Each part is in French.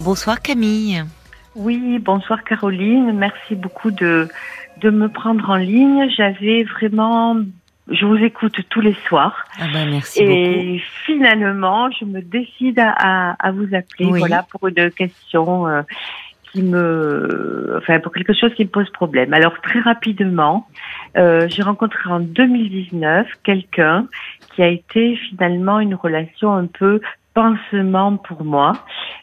Bonsoir Camille. Oui, bonsoir Caroline. Merci beaucoup de, de me prendre en ligne. J'avais vraiment, je vous écoute tous les soirs. Ah ben merci et finalement, je me décide à, à, vous appeler, voilà, pour une question euh, qui me, enfin, pour quelque chose qui me pose problème. Alors très rapidement, euh, j'ai rencontré en 2019 quelqu'un qui a été finalement une relation un peu pansement pour moi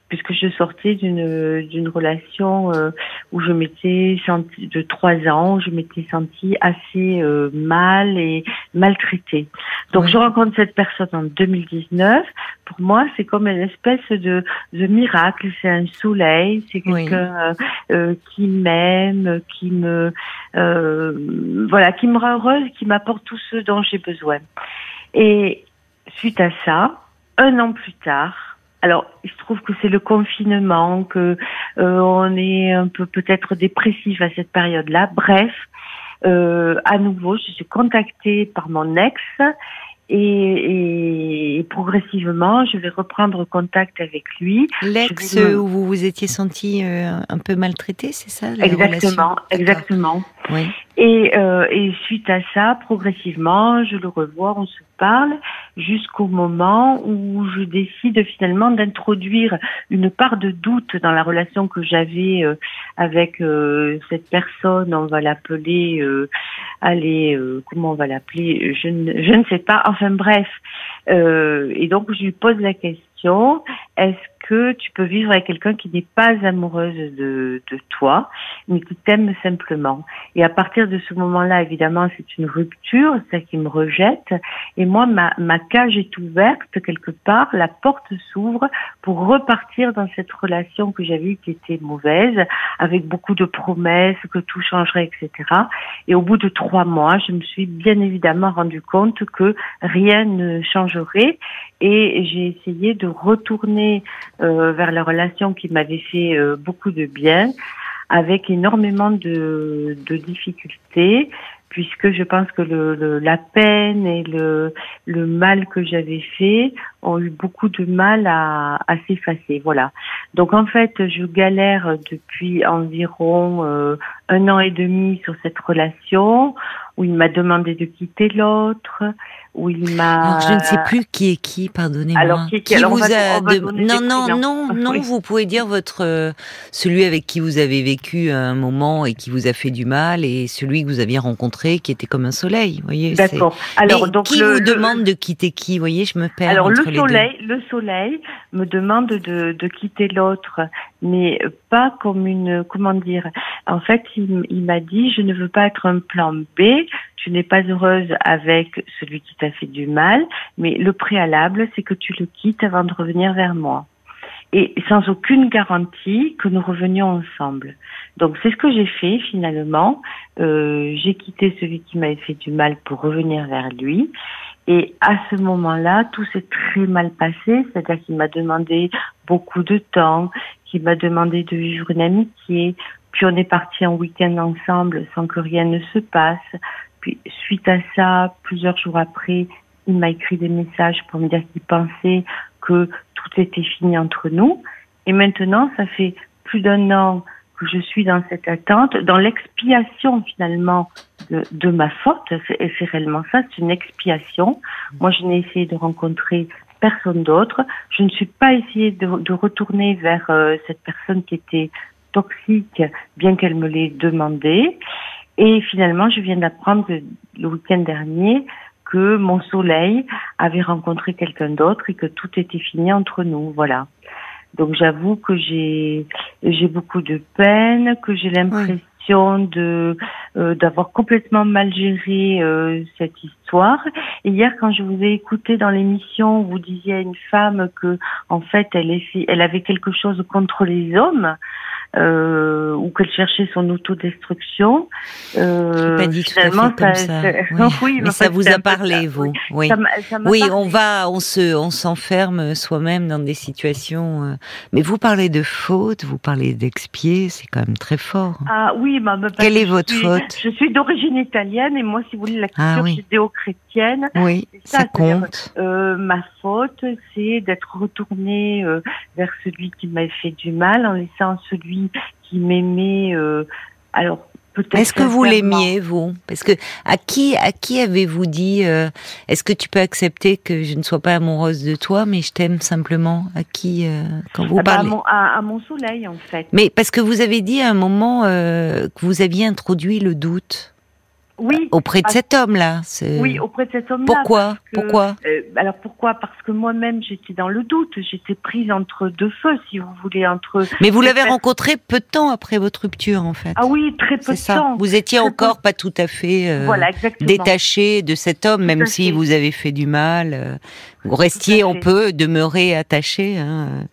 puisque je sortais d'une d'une relation euh, où je m'étais sentie de trois ans, je m'étais sentie assez euh, mal et maltraitée. Donc je rencontre cette personne en 2019. Pour moi, c'est comme une espèce de, de miracle. C'est un soleil. C'est quelqu'un euh, qui m'aime, qui me voilà, qui me rend heureuse, qui m'apporte tout ce dont j'ai besoin. Et suite à ça, un an plus tard, alors, il se trouve que c'est le confinement, que euh, on est un peu peut-être dépressif à cette période-là. Bref, euh, à nouveau, je suis contactée par mon ex et, et, progressivement, je vais reprendre contact avec lui. L'ex où vous vous étiez senti euh, un peu maltraité, c'est ça Exactement, exactement. Oui. Et, euh, et suite à ça, progressivement, je le revois, on se parle, jusqu'au moment où je décide finalement d'introduire une part de doute dans la relation que j'avais euh, avec euh, cette personne. On va l'appeler, euh, allez, euh, comment on va l'appeler je je ne sais pas. Enfin bref. et donc je lui pose la question est-ce que tu peux vivre avec quelqu'un qui n'est pas amoureuse de, de toi, mais qui t'aime simplement. Et à partir de ce moment-là, évidemment, c'est une rupture, c'est qui me rejette. Et moi, ma, ma cage est ouverte quelque part, la porte s'ouvre pour repartir dans cette relation que j'avais qui était mauvaise, avec beaucoup de promesses, que tout changerait, etc. Et au bout de trois mois, je me suis bien évidemment rendu compte que rien ne changerait. Et j'ai essayé de retourner vers la relation qui m'avait fait euh, beaucoup de bien, avec énormément de, de difficultés, puisque je pense que le, la peine et le, le mal que j'avais fait ont eu beaucoup de mal à, à s'effacer. Voilà. Donc en fait, je galère depuis environ euh, un an et demi sur cette relation où il m'a demandé de quitter l'autre, où il m'a. je ne sais plus qui est qui, pardonnez-moi. Alors qui, vous a Non, non, non, non. Vous pouvez dire votre euh, celui avec qui vous avez vécu un moment et qui vous a fait du mal, et celui que vous aviez rencontré qui était comme un soleil. Voyez. D'accord. Alors donc qui vous demande de quitter qui Voyez, je me perds. Alors le soleil, le soleil me demande de, de quitter l'autre, mais pas comme une comment dire. En fait, il, il m'a dit je ne veux pas être un plan B tu n'es pas heureuse avec celui qui t'a fait du mal, mais le préalable, c'est que tu le quittes avant de revenir vers moi. Et sans aucune garantie que nous revenions ensemble. Donc c'est ce que j'ai fait finalement. Euh, j'ai quitté celui qui m'avait fait du mal pour revenir vers lui. Et à ce moment-là, tout s'est très mal passé, c'est-à-dire qu'il m'a demandé beaucoup de temps, qu'il m'a demandé de vivre une amitié, puis on est parti en week-end ensemble sans que rien ne se passe. Suite à ça, plusieurs jours après, il m'a écrit des messages pour me dire qu'il pensait que tout était fini entre nous. Et maintenant, ça fait plus d'un an que je suis dans cette attente, dans l'expiation finalement de, ma faute. C'est réellement ça, c'est une expiation. Moi, je n'ai essayé de rencontrer personne d'autre. Je ne suis pas essayé de, de retourner vers euh, cette personne qui était toxique, bien qu'elle me l'ait demandé. Et finalement, je viens d'apprendre le week-end dernier que mon soleil avait rencontré quelqu'un d'autre et que tout était fini entre nous. Voilà. Donc j'avoue que j'ai j'ai beaucoup de peine, que j'ai l'impression de euh, d'avoir complètement mal géré euh, cette histoire. Et hier, quand je vous ai écouté dans l'émission, vous disiez à une femme que en fait elle, elle avait quelque chose contre les hommes. euh, ou qu'elle cherchait son autodestruction. Euh, pas dit tout à fait comme ça. Oui. mais ça vous a parlé, vous. Oui, oui on va, on se, on s'enferme soi-même dans des situations. Mais vous parlez de faute, vous parlez d'expier, c'est quand même très fort. Ah oui, ma, quelle est votre faute Je suis d'origine italienne et moi, si vous voulez, la culture ah, judéo-chrétienne. Oui, ça, compte. Euh, ma faute, c'est d'être retournée euh, vers celui qui m'a fait du mal en laissant celui qui m'aimait. Euh, alors est-ce que vous l'aimiez, vous? Parce que à qui, à qui avez-vous dit euh, Est-ce que tu peux accepter que je ne sois pas amoureuse de toi, mais je t'aime simplement? À qui euh, quand vous ah bah, parlez? à, mon, soleil, en fait. Mais parce que vous avez dit à un moment euh, que vous aviez introduit le doute. Oui. Auprès de cet homme-là. Oui, auprès de cet homme-là. Pourquoi Pourquoi euh, Alors pourquoi? Parce que moi-même j'étais dans le doute. J'étais prise entre deux feux, si vous voulez, entre. Mais vous l'avez rencontré peu de temps après votre rupture, en fait. Ah oui, très peu de ça. temps. Vous étiez encore pas tout à fait euh, détaché de cet homme, même si vous avez fait du mal. Euh, restiez, on peut demeurer attaché. Hein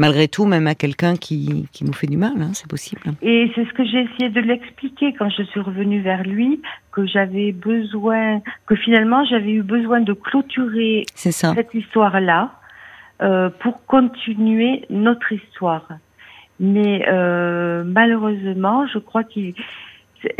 malgré tout, même à quelqu'un qui, qui nous fait du mal, hein, c'est possible. Et c'est ce que j'ai essayé de l'expliquer quand je suis revenue vers lui, que j'avais besoin, que finalement j'avais eu besoin de clôturer cette histoire-là euh, pour continuer notre histoire. Mais euh, malheureusement, je crois qu'il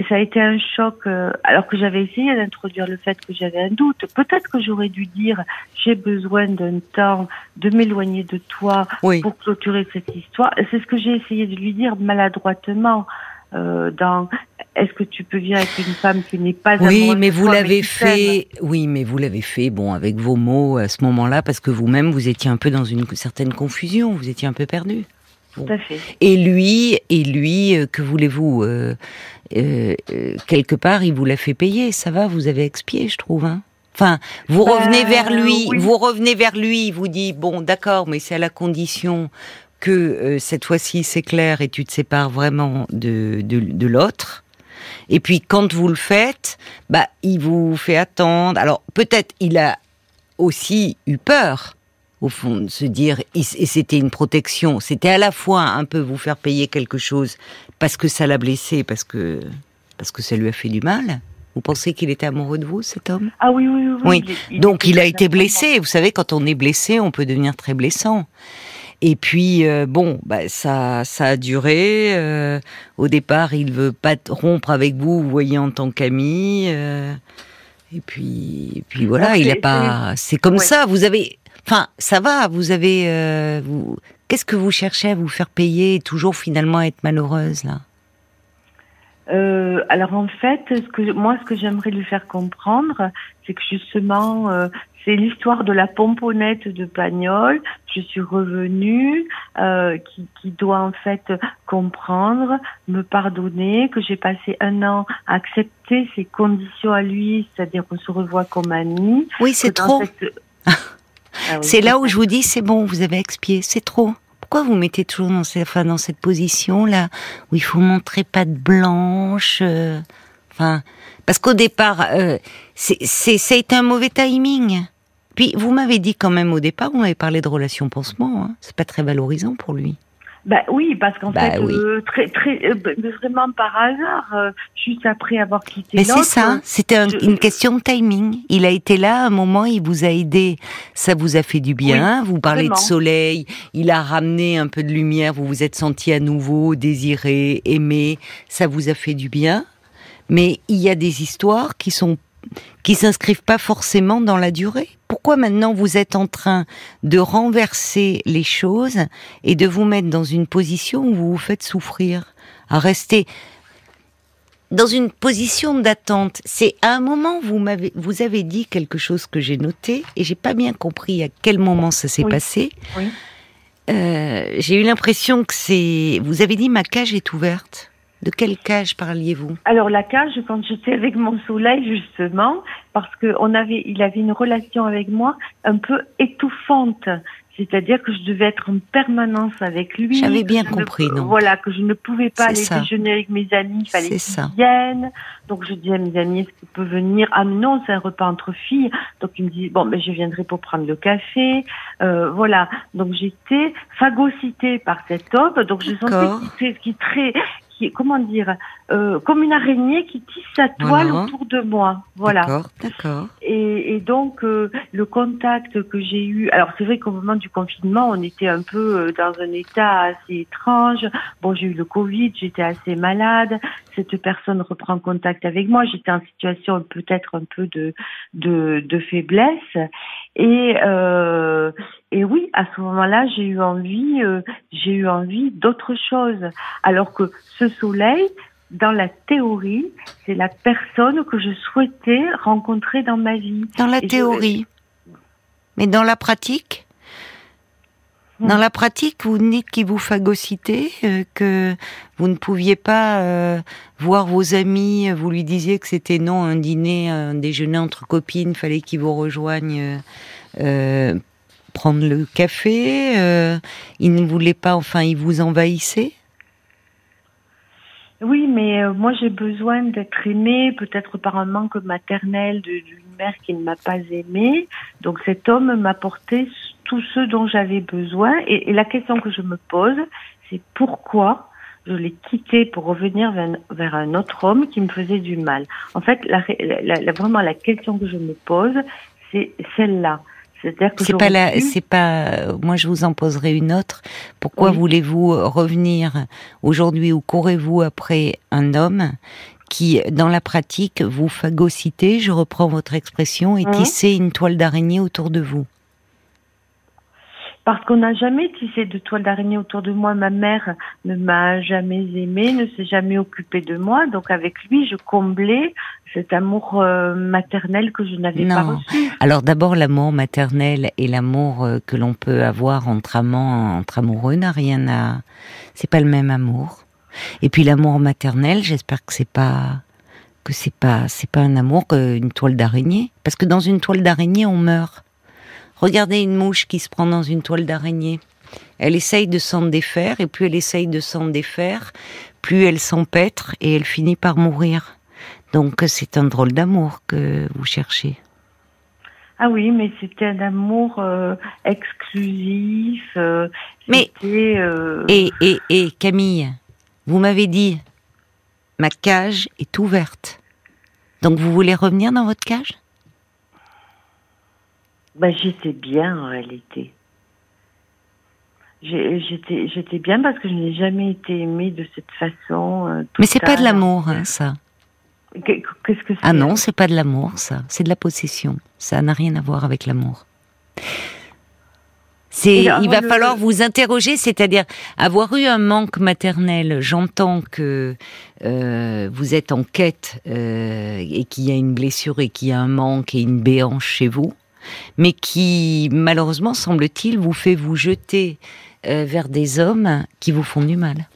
ça a été un choc, euh, alors que j'avais essayé d'introduire le fait que j'avais un doute. Peut-être que j'aurais dû dire j'ai besoin d'un temps de m'éloigner de toi pour clôturer cette histoire. C'est ce que j'ai essayé de lui dire maladroitement. Euh, dans est-ce que tu peux vivre avec une femme qui n'est pas oui mais vous l'avez fait oui mais vous l'avez fait bon avec vos mots à ce moment-là parce que vous-même vous étiez un peu dans une certaine confusion vous étiez un peu perdu tout à fait. Et lui, et lui, euh, que voulez-vous euh, euh, Quelque part, il vous l'a fait payer. Ça va, vous avez expié, je trouve. Hein enfin, vous ben, revenez vers lui, vous revenez vers lui, il vous dit bon, d'accord, mais c'est à la condition que cette fois-ci c'est clair et tu te sépares vraiment de, de, de l'autre. Et puis quand vous le faites, bah il vous fait attendre. Alors peut-être il a aussi eu peur au fond, de se dire, et c'était une protection, c'était à la fois un peu vous faire payer quelque chose parce que ça l'a blessé, parce que, parce que ça lui a fait du mal. Vous pensez qu'il était amoureux de vous, cet homme? Ah oui, oui, oui. oui. Donc il a été blessé. Vous savez, quand on est blessé, on peut devenir très blessant. Et puis euh, bon, bah, ça, ça a duré. Euh, au départ, il veut pas rompre avec vous, vous voyez, en tant qu'ami. Euh, et puis, puis voilà, il a pas. C'est comme ça. Vous avez, Enfin, ça va, vous avez... Euh, vous... Qu'est-ce que vous cherchez à vous faire payer et toujours finalement être malheureuse là? Euh, alors en fait, ce que moi, ce que j'aimerais lui faire comprendre, c'est que justement, euh, c'est l'histoire de la pomponnette de Pagnol. Je suis revenue, euh, qui, qui, doit en fait comprendre, me pardonner, que j'ai passé un an à accepter ses conditions à lui, c'est-à-dire qu'on se revoit comme amis. Oui, c'est trop. Ah c'est là où je vous dis, c'est bon, vous avez expié, c'est trop. Pourquoi vous mettez toujours dans, cette, enfin, dans cette position-là, où il faut montrer pas blanche euh, Enfin, parce qu'au départ, euh, c'est, un mauvais timing. Puis vous m'avez dit quand même au départ, vous m'avez parlé de relation pansement, hein, c'est pas très valorisant pour lui. Bah oui, parce qu'en bah fait, euh, très, très, euh, bah, vraiment par hasard, euh, juste après avoir quitté Mais c'est ça, c'était une question de timing. Il a été là, à un moment, il vous a aidé, ça vous a fait du bien. vous parlez de soleil, il a ramené un peu de lumière, vous vous êtes senti à nouveau désiré, aimé, ça vous a fait du bien. Mais il y a des histoires qui sont qui s'inscrivent pas forcément dans la durée. Pourquoi maintenant vous êtes en train de renverser les choses et de vous mettre dans une position où vous vous faites souffrir, à rester dans une position d'attente? C'est à un moment vous m'avez vous avez dit quelque chose que j'ai noté et j'ai pas bien compris à quel moment ça s'est passé. Euh, j'ai eu l'impression que c'est. Vous avez dit ma cage est ouverte. De quelle cage parliez-vous? Alors la cage, quand j'étais avec mon soleil justement, parce que on avait, il avait une relation avec moi un peu étouffante. c'est-à-dire que je devais être en permanence avec lui. J'avais bien compris, non? Voilà, que je ne pouvais pas aller déjeuner avec mes amis, il fallait qu'ils viennent. Donc je dis à mes amis, est-ce qu'il peut venir? Ah non, c'est un repas entre filles. Donc il me dit, bon, mais je viendrai pour prendre le café. Euh, voilà. Donc j'étais phagocytée par cet homme. Donc je sentais qu'il comment dire, euh, comme une araignée qui tisse sa toile autour de moi. Voilà. D'accord, d'accord. Et, et, donc euh, le contact que j'ai eu, alors c'est vrai qu'au moment du confinement, on était un peu euh, dans un état assez étrange. Bon, j'ai eu le Covid, j'étais assez malade. Cette personne reprend contact avec moi. J'étais en situation peut-être un peu de de, de faiblesse. Et euh, et oui, à ce moment-là, j'ai eu envie, euh, j'ai eu envie d'autre chose. Alors que ce soleil, dans la théorie, c'est la personne que je souhaitais rencontrer dans ma vie. Dans la théorie. Mais dans la pratique? Hmm. dans la pratique, vous dites qu'il vous phagocytait, euh, que vous ne pouviez pas euh, voir vos amis, vous lui disiez que c'était non un dîner, un déjeuner entre copines, fallait qu'il vous rejoigne euh, prendre le café euh, Il ne voulait pas, enfin, il vous envahissait Oui, mais euh, moi j'ai besoin d'être aimée, peut-être par un manque maternel d'une mère qui ne m'a pas aimée. Donc cet homme m'apportait tout ce dont j'avais besoin. Et, la question que je me pose, c'est pourquoi je l'ai quitté pour revenir vers, un autre homme qui me faisait du mal? En fait, vraiment la question que je me pose, c'est celle-là. C'est pas la, c'est pas. Moi, je vous en poserai une autre. Pourquoi voulez-vous revenir aujourd'hui ou courez-vous après un homme qui, dans la pratique, vous phagocytez, je reprends votre expression, et tisser une toile d'araignée autour de vous? Parce qu'on n'a jamais tissé de toile d'araignée autour de moi. Ma mère ne m'a jamais aimée, ne s'est jamais occupée de moi. Donc avec lui, je comblais cet amour euh, maternel que je n'avais pas reçu. Alors d'abord, l'amour maternel et l'amour euh, que l'on peut avoir entre amants, entre amoureux, n'a rien à. C'est pas le même amour. Et puis l'amour maternel, j'espère que c'est pas que c'est pas c'est pas un amour qu'une toile d'araignée, parce que dans une toile d'araignée, on meurt. Regardez une mouche qui se prend dans une toile d'araignée. Elle essaye de s'en défaire, et plus elle essaye de s'en défaire, plus elle s'empêtre et elle finit par mourir. Donc c'est un drôle d'amour que vous cherchez. Ah oui, mais c'était un amour euh, exclusif. Euh, mais euh, et, et, et Camille, vous m'avez dit, ma cage est ouverte. Donc vous voulez revenir dans votre cage? Ben, J'étais bien en réalité. J'étais, j'étais bien parce que je n'ai jamais été aimée de cette façon. Euh, Mais c'est pas de l'amour, hein, ça. Qu'est-ce que c'est Ah non, c'est pas de l'amour, ça. C'est de la possession. Ça n'a rien à voir avec l'amour. C'est, il va falloir vous interroger, c'est-à-dire avoir eu un manque maternel. J'entends que euh, vous êtes en quête euh, et qu'il y a une blessure et qu'il y a un manque et une béance chez vous mais qui, malheureusement, semble-t-il, vous fait vous jeter euh, vers des hommes qui vous font du mal.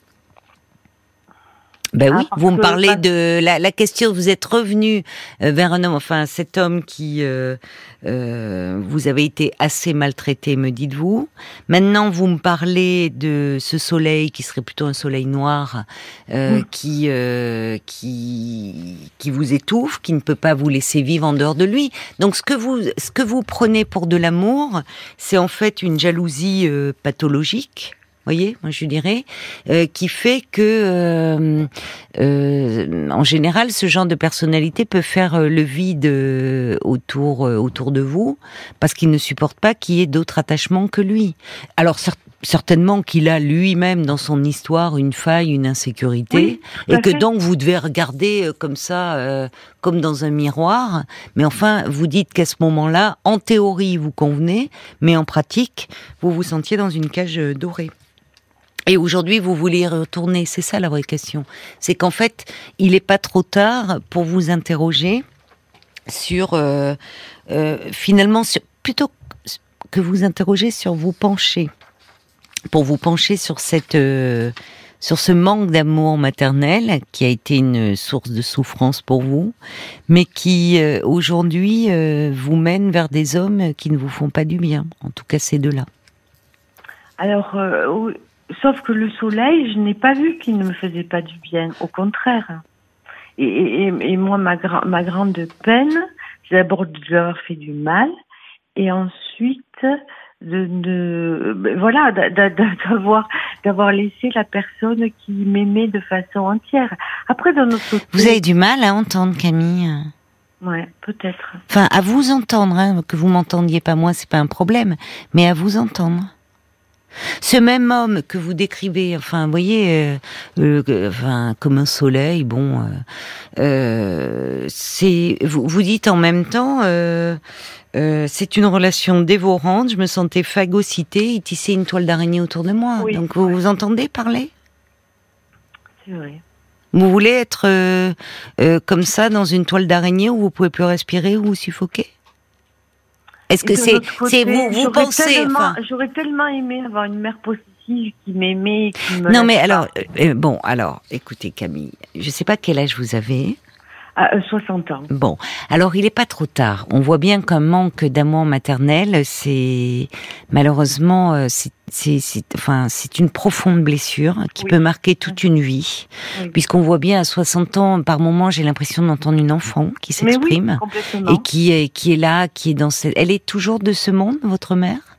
Ben oui, ah, vous me parlez de la, la, question. Vous êtes revenu euh, vers un homme, enfin cet homme qui euh, euh, vous avez été assez maltraité, me dites-vous. Maintenant, vous me parlez de ce soleil qui serait plutôt un soleil noir, euh, qui qui qui vous étouffe, qui ne peut pas vous laisser vivre en dehors de lui. Donc ce que vous ce que vous prenez pour de l'amour, c'est en fait une jalousie pathologique voyez, moi je dirais, euh, qui fait que, euh, euh, en général, ce genre de personnalité peut faire le vide autour autour de vous, parce qu'il ne supporte pas qu'il y ait d'autres attachements que lui. Alors certainement qu'il a lui-même dans son histoire une faille, une insécurité, et que donc vous devez regarder comme ça, comme dans un miroir. Mais enfin, vous dites qu'à ce moment-là, en théorie, vous convenez, mais en pratique, vous vous sentiez dans une cage dorée. Et aujourd'hui, vous voulez retourner. C'est ça la vraie question. C'est qu'en fait, il n'est pas trop tard pour vous interroger sur, euh, euh, finalement, plutôt que vous interroger sur vous pencher, pour vous pencher sur cette, euh, sur ce manque d'amour maternel qui a été une source de souffrance pour vous, mais qui aujourd'hui vous mène vers des hommes qui ne vous font pas du bien. En tout cas, ces deux-là. Alors, sauf que le soleil, je n'ai pas vu qu'il ne me faisait pas du bien. Au contraire. Et, et, moi, ma, ma grande peine, c'est d'abord de lui avoir fait du mal, et ensuite de, de voilà d'avoir d'avoir laissé la personne qui m'aimait de façon entière. Après, dans notre côté, vous avez du mal à entendre Camille. Ouais, peut-être. Enfin, à vous entendre, hein, que vous m'entendiez pas moi, c'est pas un problème, mais à vous entendre. Ce même homme que vous décrivez, enfin, vous voyez, euh, euh, enfin, comme un soleil, bon, euh, euh c'est, vous, vous dites en même temps, c'est une relation dévorante. Je me sentais phagocytée, il tissait une toile d'araignée autour de moi. Donc, vous vous entendez parler? C'est vrai. Vous voulez être comme ça dans une toile d'araignée où vous pouvez plus respirer ou vous suffoquer? Est-ce que c'est, c'est vous, vous pensez, j'aurais tellement aimé avoir une mère positive qui m'aimait. Non, mais alors, euh, euh, bon, alors, écoutez, Camille, je sais pas quel âge vous avez. À 60 euh, ans. Bon, alors il n'est pas trop tard. On voit bien qu'un manque d'amour maternel, c'est malheureusement, euh, c'est enfin, c'est une profonde blessure qui peut marquer toute une vie, puisqu'on voit bien à 60 ans, par moment, j'ai l'impression d'entendre une enfant qui s'exprime et qui est qui est là, qui est dans cette. Elle est toujours de ce monde, votre mère?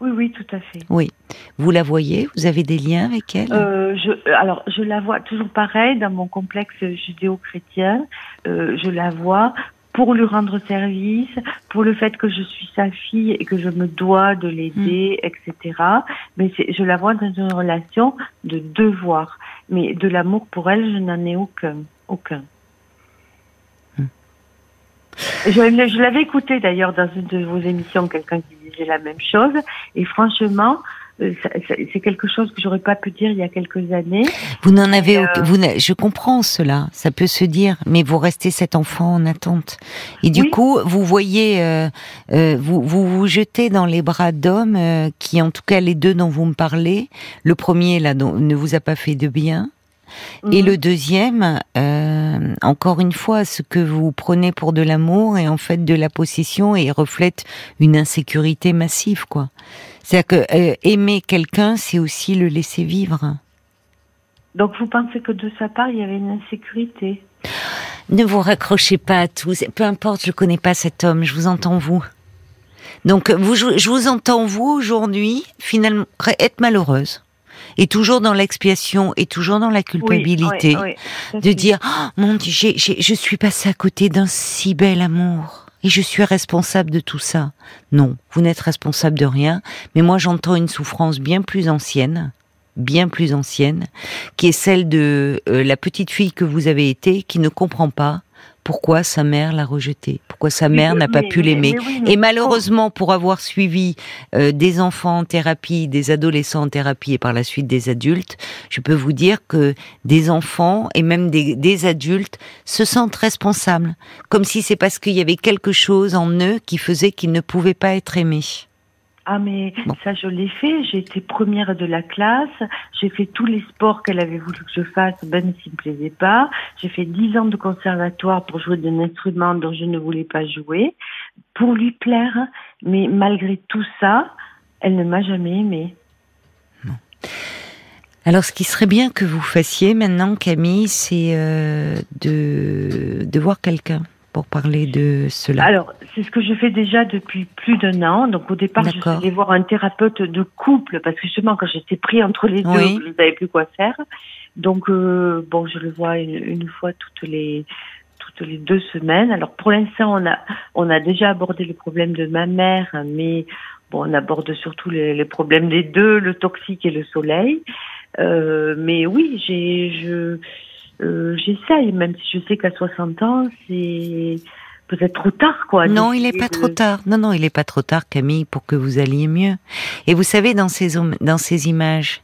Oui, oui, tout à fait. Oui. Vous la voyez? Vous avez des liens avec elle? Euh, je, Alors, je la vois toujours pareil dans mon complexe judéo-chrétien. Euh, je la vois pour lui rendre service, pour le fait que je suis sa fille et que je me dois de l'aider, mm. etc. Mais je la vois dans une relation de devoir. Mais de l'amour pour elle, je n'en ai aucun. Aucun. Je, je l'avais écouté d'ailleurs dans une de vos émissions, quelqu'un qui disait la même chose. Et franchement, euh, c'est quelque chose que j'aurais pas pu dire il y a quelques années. Vous n'en avez, euh... vous je comprends cela, ça peut se dire, mais vous restez cet enfant en attente. Et du coup, vous voyez, euh, euh, vous, vous vous jetez dans les bras d'hommes euh, qui, en tout cas les deux dont vous me parlez, le premier là dont, ne vous a pas fait de bien, et mhm. le deuxième, euh, encore une fois, ce que vous prenez pour de l'amour est en fait de la possession et reflète une insécurité massive, quoi. C'est-à-dire que euh, aimer quelqu'un, c'est aussi le laisser vivre. Donc vous pensez que de sa part, il y avait une insécurité? Ne vous raccrochez pas à tout. Peu importe, je connais pas cet homme. Je vous entends vous. Donc vous, je vous entends vous aujourd'hui, finalement, être malheureuse et toujours dans l'expiation et toujours dans la culpabilité de dire oh, mon Dieu, j'ai, je suis passée à côté d'un si bel amour et je suis responsable de tout ça. Non, vous n'êtes responsable de rien, mais moi j'entends une souffrance bien plus ancienne bien plus ancienne, qui est celle de euh, la petite fille que vous avez été, qui ne comprend pas pourquoi sa mère l'a rejeté, pourquoi sa mère n'a pas pu l'aimer. et malheureusement, pour avoir suivi euh, des enfants en thérapie, des adolescents en thérapie et par la suite des adultes, je peux vous dire que des enfants et même des, des adultes se sentent responsables, comme si c'est parce qu'il y avait quelque chose en eux qui faisait qu'ils ne pouvaient pas être aimés. Ah mais ça je l'ai fait, j'ai été première de la classe, j'ai fait tous les sports qu'elle avait voulu que je fasse, même s'il me plaisait pas. J'ai fait dix ans de conservatoire pour jouer d'un instrument dont je ne voulais pas jouer, pour lui plaire. Mais malgré tout ça, elle ne m'a jamais aimée. Alors, ce qui serait bien que vous fassiez maintenant, Camille, c'est euh, de, de voir quelqu'un pour parler de cela Alors, c'est ce que je fais déjà depuis plus d'un an. Donc, au départ, je suis allée voir un thérapeute de couple parce que justement, quand j'étais pris entre les deux, je ne savais plus quoi faire. Donc, euh, bon, je le vois une, fois toutes les toutes les deux semaines. Alors, pour l'instant, on a on a déjà abordé le problème de ma mère, mais bon, on aborde surtout les, problèmes des deux, le toxique et le soleil. Euh, mais oui, j'ai je euh, j'essaye, même si je sais qu'à 60 ans, c'est peut-être trop tard, quoi. Non, il n'est pas trop tard. Non, non, il n'est pas trop tard, Camille, pour que vous alliez mieux. Et vous savez, dans ces, dans ces images,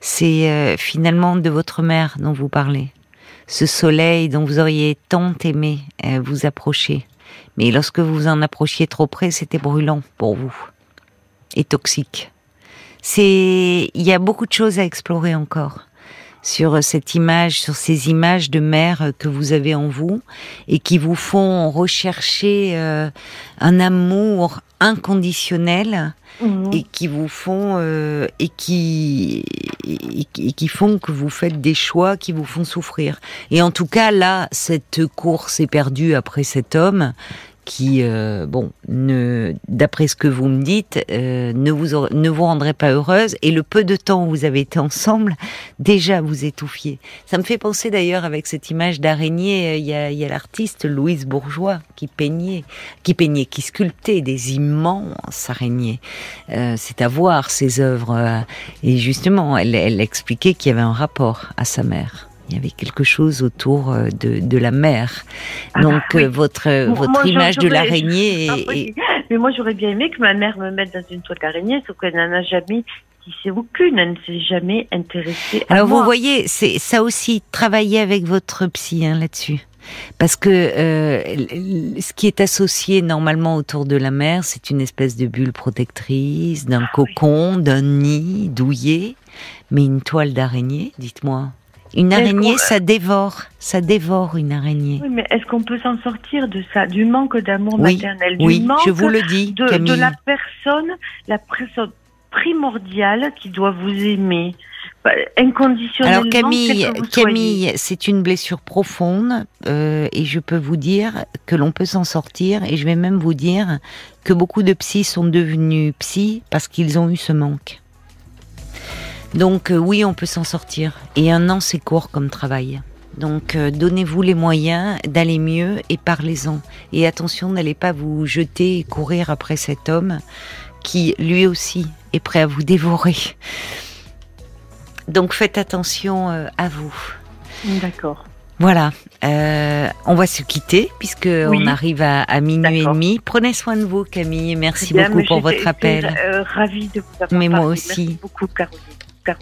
c'est euh, finalement de votre mère dont vous parlez. Ce soleil dont vous auriez tant aimé euh, vous approcher. Mais lorsque vous en approchiez trop près, c'était brûlant pour vous. Et toxique. C'est, il y a beaucoup de choses à explorer encore sur cette image, sur ces images de mère que vous avez en vous et qui vous font rechercher euh, un amour inconditionnels mhm. et qui vous font euh, et qui et, qui font que vous faites des choix qui vous font souffrir. Et en tout cas là, cette course est perdue après cet homme qui, euh, bon, d'après ce que vous me dites, euh, ne vous ne vous rendrait pas heureuse. Et le peu de temps où vous avez été ensemble, déjà vous étouffiez. Ça me fait penser d'ailleurs avec cette image d'araignée. Euh, il y a, a l'artiste Louise Bourgeois qui peignait, qui peignait, qui sculptait des immenses araignées. c'est à voir ces œuvres. Et justement, elle, elle expliquait qu'il y avait un rapport à sa mère il y avait quelque chose autour euh, de, de la mer. Ah, Donc euh, votre votre image de l'araignée. Est... Mais moi j'aurais bien aimé que ma mère me mette dans une toile d'araignée, sauf qu'elle n'en a jamais tissé aucune, elle ne s'est jamais intéressée. À Alors vous voyez, c'est ça aussi travailler avec votre psy hein, là-dessus. Parce que euh, ce qui est associé normalement autour de la mer, c'est une espèce de bulle protectrice, d'un ah cocon, d'un nid douillet, mais une toile d'araignée, dites-moi. Une araignée, ça dévore, ça dévore une araignée. Oui, mais est-ce qu'on peut s'en sortir de ça, du manque d'amour maternel, du manque je vous le dis, de, de, la personne, la personne primordiale qui doit vous aimer bah, inconditionnellement. Alors Camille, Camille, c'est une blessure profonde euh, et je peux vous dire que l'on peut s'en sortir et je vais même vous dire que beaucoup de psys sont devenus psys parce qu'ils ont eu ce manque. Donc euh, oui, on peut s'en sortir. Et un an, c'est court comme travail. Donc euh, donnez-vous les moyens d'aller mieux et parlez-en. Et attention, n'allez pas vous jeter et courir après cet homme qui, lui aussi, est prêt à vous dévorer. Donc faites attention euh, à vous. D'accord. Voilà, on va se quitter puisque on arrive à, minuit et demi. Prenez soin de vous, Camille. Merci beaucoup pour votre appel. ravie de vous avoir Mais moi aussi. Merci beaucoup, Caroline.